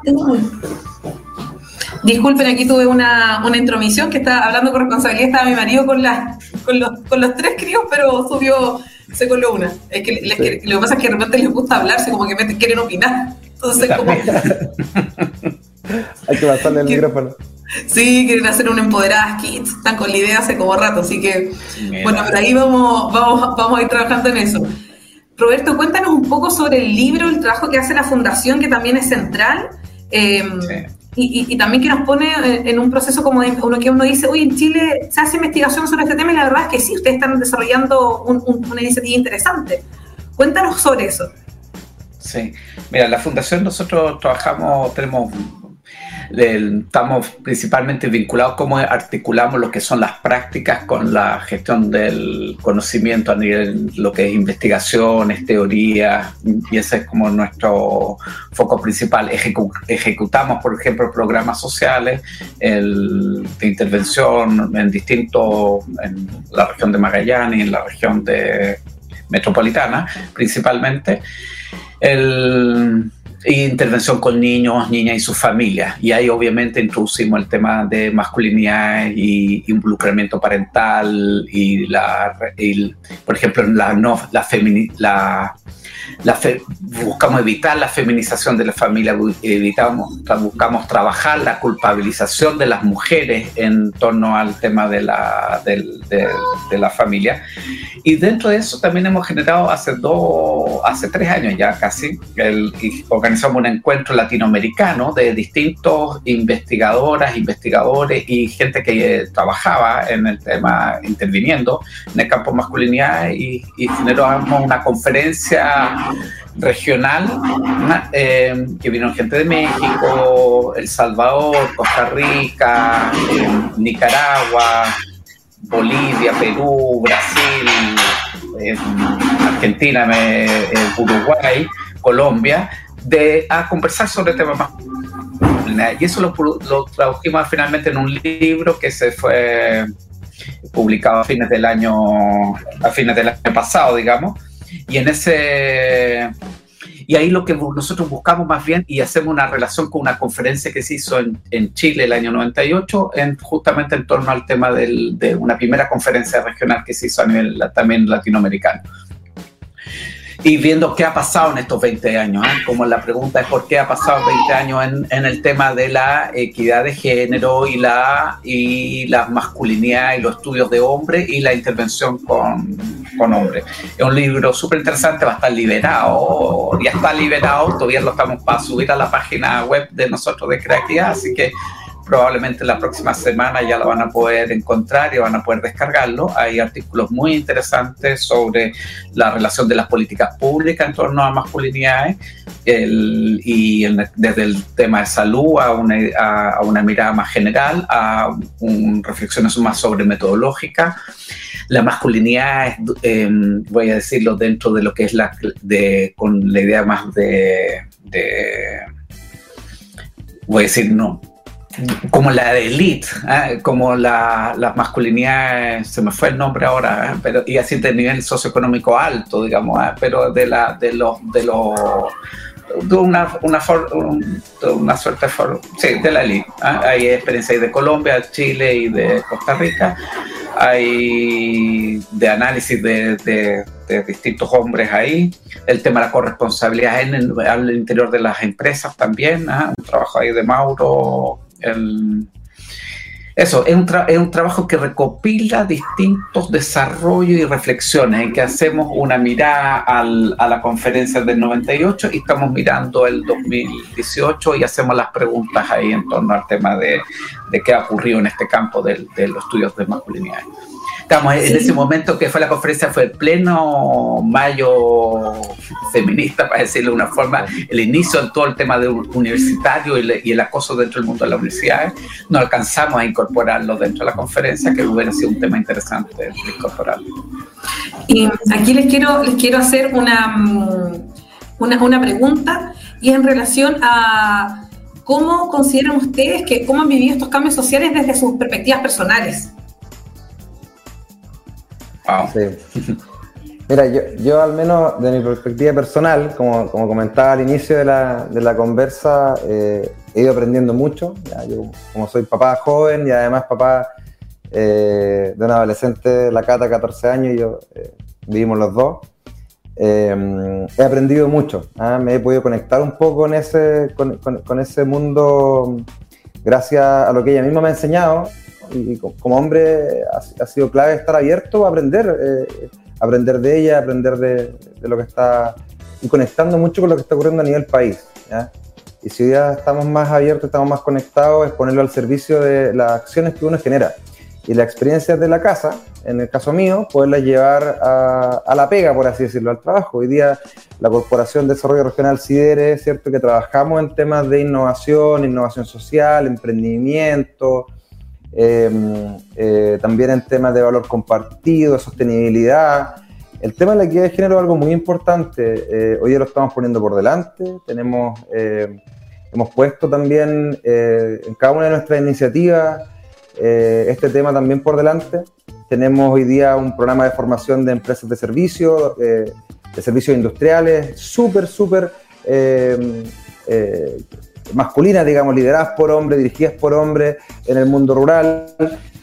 S1: Disculpen, aquí tuve una, una intromisión que estaba hablando con responsabilidad, estaba mi marido con, la, con, los, con los tres críos, pero subió, se coló una. Es que, lo que pasa es que de repente les gusta hablarse, como que me quieren opinar. Entonces, como...
S3: Hay que pasarle el micrófono.
S1: Sí, quieren hacer un empoderadas kids, están con la idea hace como rato, así que, bueno, por ahí vamos, vamos, vamos a ir trabajando en eso. Roberto, cuéntanos un poco sobre el libro, el trabajo que hace la Fundación, que también es central. Eh, y, también que nos pone eh, en un proceso como uno que uno dice, oye, en Chile se hace investigación sobre este tema y la verdad es que sí, ustedes están desarrollando una iniciativa interesante. Cuéntanos sobre eso.
S2: Sí, mira, la fundación nosotros trabajamos, tenemos estamos principalmente vinculados cómo articulamos lo que son las prácticas con la gestión del conocimiento a nivel lo que es investigaciones, teorías, y ese es como nuestro foco principal. ejecutamos, por ejemplo, programas sociales de intervención en distintos, en la región de Magallanes, en la región de metropolitana principalmente. El, intervención con niños, niñas y sus familias. Y ahí obviamente introducimos el tema de masculinidad y involucramiento parental y la, por ejemplo, la, no, la, la buscamos evitar la feminización de la familia, evitamos, buscamos trabajar la culpabilización de las mujeres en torno al tema de la, de, la familia. Y dentro de eso también hemos generado hace dos, hace tres años ya casi, el, organizamos un encuentro latinoamericano de distintos investigadoras, investigadores y gente que trabajaba en el tema, interviniendo en el campo masculinidad y, y generamos una conferencia regional, eh, que vino gente de México, El Salvador, Costa Rica, eh, Nicaragua, Bolivia, Perú, Brasil, eh, Argentina, Uruguay, Colombia, de, a conversar sobre temas más y eso lo, lo tradujimos finalmente en un libro que se fue publicado a fines del año a fines del año pasado digamos. Y en ese y ahí lo que nosotros buscamos más bien y hacemos una relación con una conferencia que se hizo en, en Chile el año 98, en, justamente en torno al tema del, de una primera conferencia regional que se hizo a nivel también latinoamericano y viendo qué ha pasado en estos 20 años. ¿eh? Como la pregunta es por qué ha pasado 20 años en, en, el tema de la equidad de género y la, y la masculinidad y los estudios de hombres y la intervención con, con hombres. Es un libro súper interesante, va a estar liberado, ya está liberado, todavía lo estamos para subir a la página web de nosotros de Creatividad, así que probablemente la próxima semana ya lo van a poder encontrar y van a poder descargarlo. Hay artículos muy interesantes sobre la relación de las políticas públicas en torno a masculinidades y desde el tema de salud a una, a, una mirada más general, a reflexiones más sobre metodológica. La masculinidad, em, voy a decirlo dentro de lo que es la, de, con la idea más de, de voy a decir, no, como la de elite, ¿eh? como la, la, masculinidad, se me fue el nombre ahora, ¿eh? pero y así de nivel socioeconómico alto, digamos, ¿eh? pero de la de los de los de una, una, una suerte de, sí, de la elite. Hay experiencias de Colombia, Chile y de Costa Rica. Hay de análisis de, de, distintos hombres ahí. El tema de la corresponsabilidad en el, interior de las empresas también. Un trabajo ahí de Mauro eso, es un, es un, trabajo que recopila distintos desarrollos y reflexiones, en que hacemos una mirada al, a la conferencia del 98 y estamos mirando el 2018 y hacemos las preguntas ahí en torno al tema de, de qué ha ocurrido en este campo de, de los estudios de masculinidad. Estamos en ese momento que fue la conferencia, fue el pleno mayo feminista, para decirlo de una forma, el inicio de todo el tema de universitario y, el acoso dentro del mundo de la universidad. No alcanzamos a incorporarlo dentro de la conferencia, que hubiera sido un tema interesante de incorporarlo.
S1: Y aquí les quiero, les quiero hacer una una, una pregunta y en relación a cómo consideran ustedes que cómo han vivido estos cambios sociales desde sus perspectivas personales.
S3: Mira, yo, yo, al menos de mi perspectiva personal, como, como comentaba al inicio de la, de la conversa, eh, he ido aprendiendo mucho. Yo, como soy papá joven y además papá eh, de un adolescente, la Cata, 14 años, y yo eh, vivimos los dos. he aprendido mucho, ¿ah? me he podido conectar un poco con ese, con, ese mundo gracias a lo que ella misma me ha enseñado y como hombre ha, ha sido clave estar abierto a aprender aprender de ella, aprender de, lo que está y conectando mucho con lo que está ocurriendo a nivel país. Y si día estamos más abiertos, estamos más conectados, es ponerlo al servicio de las acciones que uno genera. Y la experiencia de la casa, en el caso mío, poderla llevar a, la pega, por así decirlo, al trabajo. Hoy día la Corporación de Desarrollo Regional CIDERE, ¿cierto? Que trabajamos en temas de innovación, innovación social, emprendimiento, Em, eh, también en temas de valor compartido, sostenibilidad. El tema de la equidad de género es algo muy importante. Eh, hoy ya lo estamos poniendo por delante. Tenemos, eh, hemos puesto también en cada una de nuestras iniciativas este tema también por delante. Tenemos hoy día un programa de formación de empresas de servicios, de servicios industriales, súper, súper masculinas, digamos, lideradas por hombres, dirigidas por hombres en el mundo rural.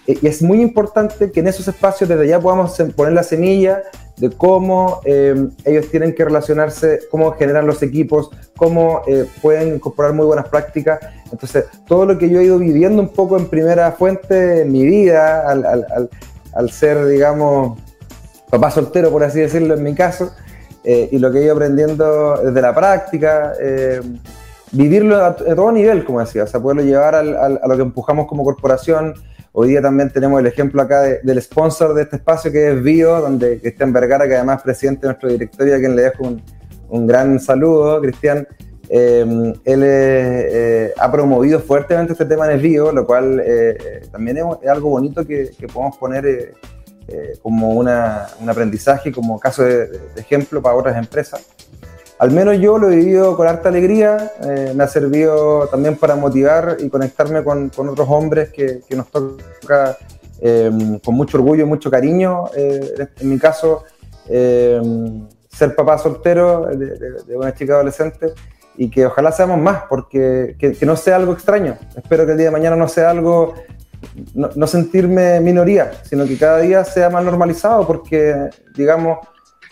S3: Eh, y es muy importante que en esos espacios desde ya podamos poner la semilla de cómo eh, ellos tienen que relacionarse, cómo generan los equipos, cómo eh, pueden incorporar muy buenas prácticas. Entonces, todo lo que yo he ido viviendo un poco en primera fuente en mi vida, al, ser, digamos, papá soltero, por así decirlo, en mi caso, y lo que he ido aprendiendo desde la práctica, vivirlo a, todo nivel, como decía, o sea, poderlo llevar al, a lo que empujamos como corporación. Hoy día también tenemos el ejemplo acá del sponsor de este espacio que es Bio, donde Cristian Vergara, que además es presidente de nuestro directorio, a quien le dejo un, gran saludo, Cristian. Eh, él eh, ha promovido fuertemente este tema en el Bio, lo cual eh, también es, algo bonito que, podemos poner como una, un aprendizaje, como caso de, de ejemplo para otras empresas al menos yo lo he vivido con harta alegría, eh, me ha servido también para motivar y conectarme con, otros hombres que, nos toca em, con mucho orgullo y mucho cariño. Eh, en mi caso, em, ser papá soltero de, una chica adolescente y que ojalá seamos más, porque que, no sea algo extraño. Espero que el día de mañana no sea algo, no, no sentirme minoría, sino que cada día sea más normalizado, porque, digamos,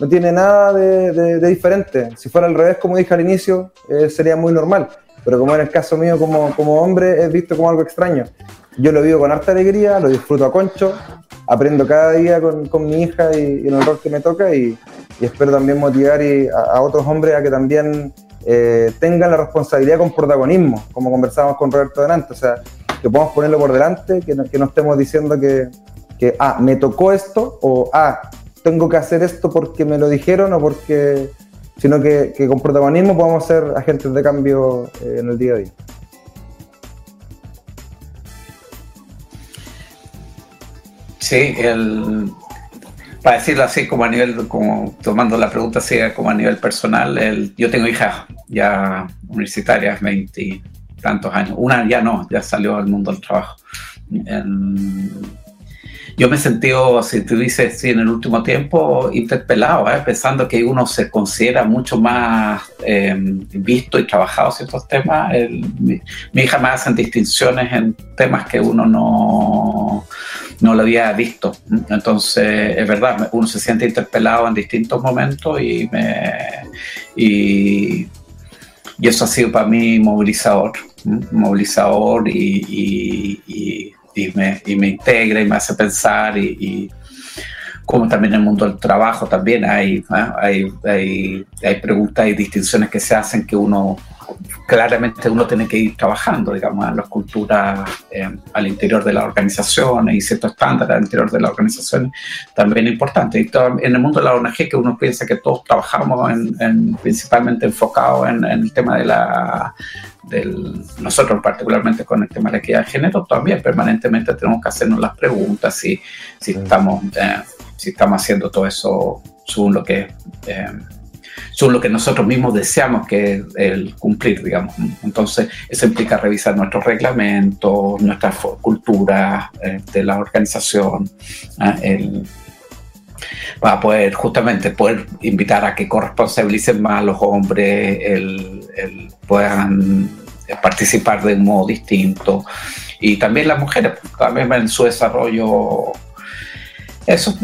S3: no tiene nada de, diferente. Si fuera al revés, como dije al inicio, eh, sería muy normal. Pero como en el caso mío como, como hombre, es visto como algo extraño. Yo lo vivo con harta alegría, lo disfruto a concho, aprendo cada día con, con mi hija y, el rol que me toca y, espero también motivar a, otros hombres a que también eh, tengan la responsabilidad con protagonismo, como conversábamos con Roberto delante. O sea, que podamos ponerlo por delante, que no, que no estemos diciendo que, que, ah, me tocó esto o, ah, tengo que hacer esto porque me lo dijeron o porque, sino que, con protagonismo podemos ser agentes de cambio eh, en el día a día.
S2: Sí, el, para decirlo así, como a nivel, como tomando la pregunta así, como a nivel personal, el, yo tengo hijas ya universitarias, 20 tantos años. Una ya no, ya salió al mundo del trabajo yo me he sentido, si tú dices, sí, en el último tiempo, interpelado, ¿eh? pensando que uno se considera mucho más eh, visto y trabajado ciertos temas. mi, hija me hacen distinciones en temas que uno no, no lo había visto. Entonces, es verdad, uno se siente interpelado en distintos momentos y, me, y, eso ha sido para mí movilizador, movilizador y y me, y me integra y me hace pensar y, como también en el mundo del trabajo también hay, hay, hay, hay, preguntas y distinciones que se hacen que uno claramente uno tiene que ir trabajando, digamos, en las culturas eh, al interior de la organización y ciertos estándares al interior de la organización también importante. Y en el mundo de la ONG que uno piensa que todos trabajamos en, principalmente enfocados en, el tema de la del, nosotros particularmente con el tema de la equidad de género, también permanentemente tenemos que hacernos las preguntas si, si, estamos, eh, si estamos haciendo todo eso según lo que eh, son lo que nosotros mismos deseamos que el cumplir, digamos. Entonces, eso implica revisar nuestros reglamentos, nuestra cultura eh, de la organización, ¿ah? para poder justamente poder invitar a que corresponsabilicen más a los hombres, el, puedan participar de un modo distinto y también las mujeres también en su desarrollo eso,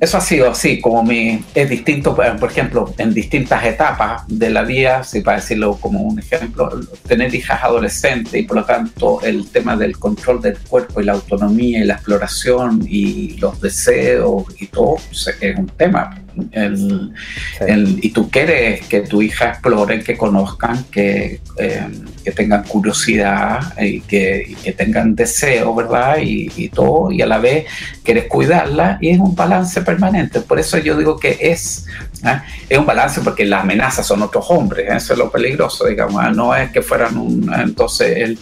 S2: eso ha sido así, como mi, es distinto, por ejemplo, en distintas etapas de la vida, si para decirlo como un ejemplo, tener hijas adolescentes y por lo tanto el tema del control del cuerpo y la autonomía y la exploración y los deseos y todo pues, es un tema y tú quieres que tu hija explore, que conozcan, que, eh, que tengan curiosidad y que, que, tengan deseo, ¿verdad? Y, todo, y a la vez quieres cuidarla y es un balance permanente. Por eso yo digo que es, ¿ah? es un balance porque las amenazas son otros hombres, ¿eh? eso es lo peligroso, digamos, ¿ah? no es que fueran un... Entonces, el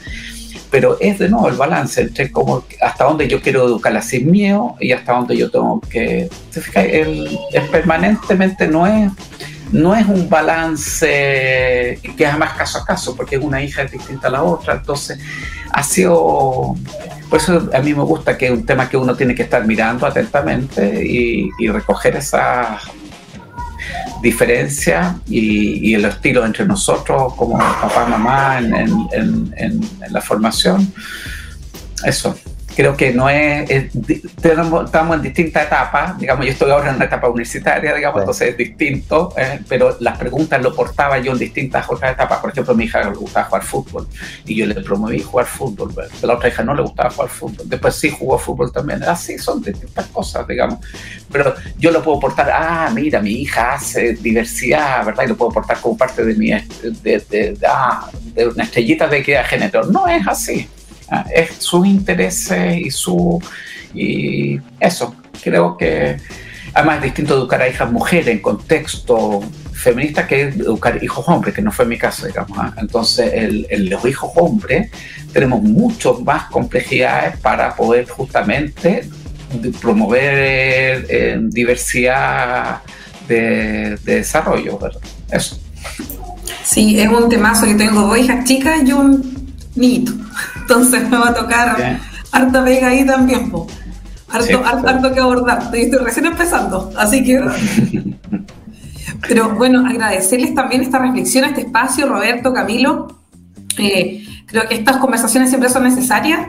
S2: pero es de nuevo el balance entre cómo, hasta dónde yo quiero educarla sin miedo y hasta dónde yo tengo que... El, permanentemente no es, no es un balance que es más caso a caso, porque es una hija distinta a la otra, entonces ha sido... Por eso a mí me gusta que es un tema que uno tiene que estar mirando atentamente y, y recoger esas diferencia y, el estilo entre nosotros como papá, mamá en la formación. Eso creo que no es, estamos en distintas etapas, digamos, yo estoy ahora en una etapa universitaria, digamos, entonces es distinto, eh, pero las preguntas lo portaba yo en distintas otras etapas, por ejemplo, a mi hija le gustaba jugar fútbol y yo le promoví jugar fútbol, a la otra hija no le gustaba jugar fútbol, después sí jugó fútbol también, así son distintas cosas, digamos, pero yo lo puedo portar, ah, mira, mi hija hace diversidad, ¿verdad? Y lo puedo portar como parte de mi, de, de, ah, de una estrellita de equidad de género, no es así. Ah, es su interés y su... Y eso, creo que además es distinto educar a hijas mujeres en contexto feminista que educar hijos hombres, que no fue mi caso, digamos. ¿ah? Entonces, el, los hijos hombres tenemos mucho más complejidades para poder justamente promover eh, diversidad de, desarrollo. Eso.
S1: Sí, es un temazo. Yo tengo dos hijas chicas y un niñito. Entonces me va a tocar harta pega ahí también, Harto, harto, que abordar. Estoy recién empezando, así que... Pero bueno, agradecerles también esta reflexión, este espacio, Roberto, Camilo. Eh, creo que estas conversaciones siempre son necesarias.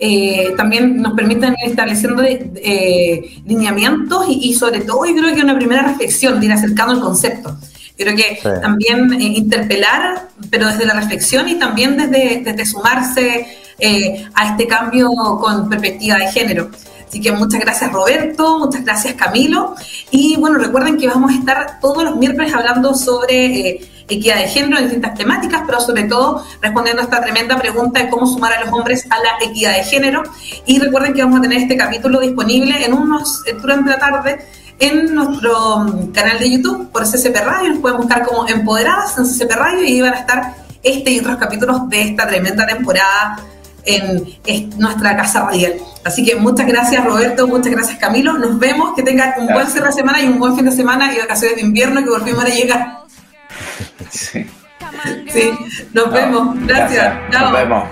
S1: Eh, también nos permiten ir estableciendo eh, lineamientos y, sobre todo yo creo que una primera reflexión de ir acercando el concepto. Creo que también eh, interpelar, pero desde la reflexión y también desde, desde sumarse eh, a este cambio con perspectiva de género. Así que muchas gracias Roberto, muchas gracias Camilo. Y bueno, recuerden que vamos a estar todos los miércoles hablando sobre eh, equidad de género en distintas temáticas, pero sobre todo respondiendo a esta tremenda pregunta de cómo sumar a los hombres a la equidad de género. Y recuerden que vamos a tener este capítulo disponible en unos durante la tarde en nuestro mm, canal de YouTube por CCP Radio. Nos pueden buscar como Empoderadas en CCP Radio y ahí van a estar este y otros capítulos de esta tremenda temporada en, nuestra casa radial. Así que muchas gracias Roberto, muchas gracias Camilo. Nos vemos, que tengan un buen cierre de semana y un buen fin de semana y vacaciones de invierno que volvimos a llegar. Sí. Sí, nos vemos. Gracias.
S2: Nos vemos.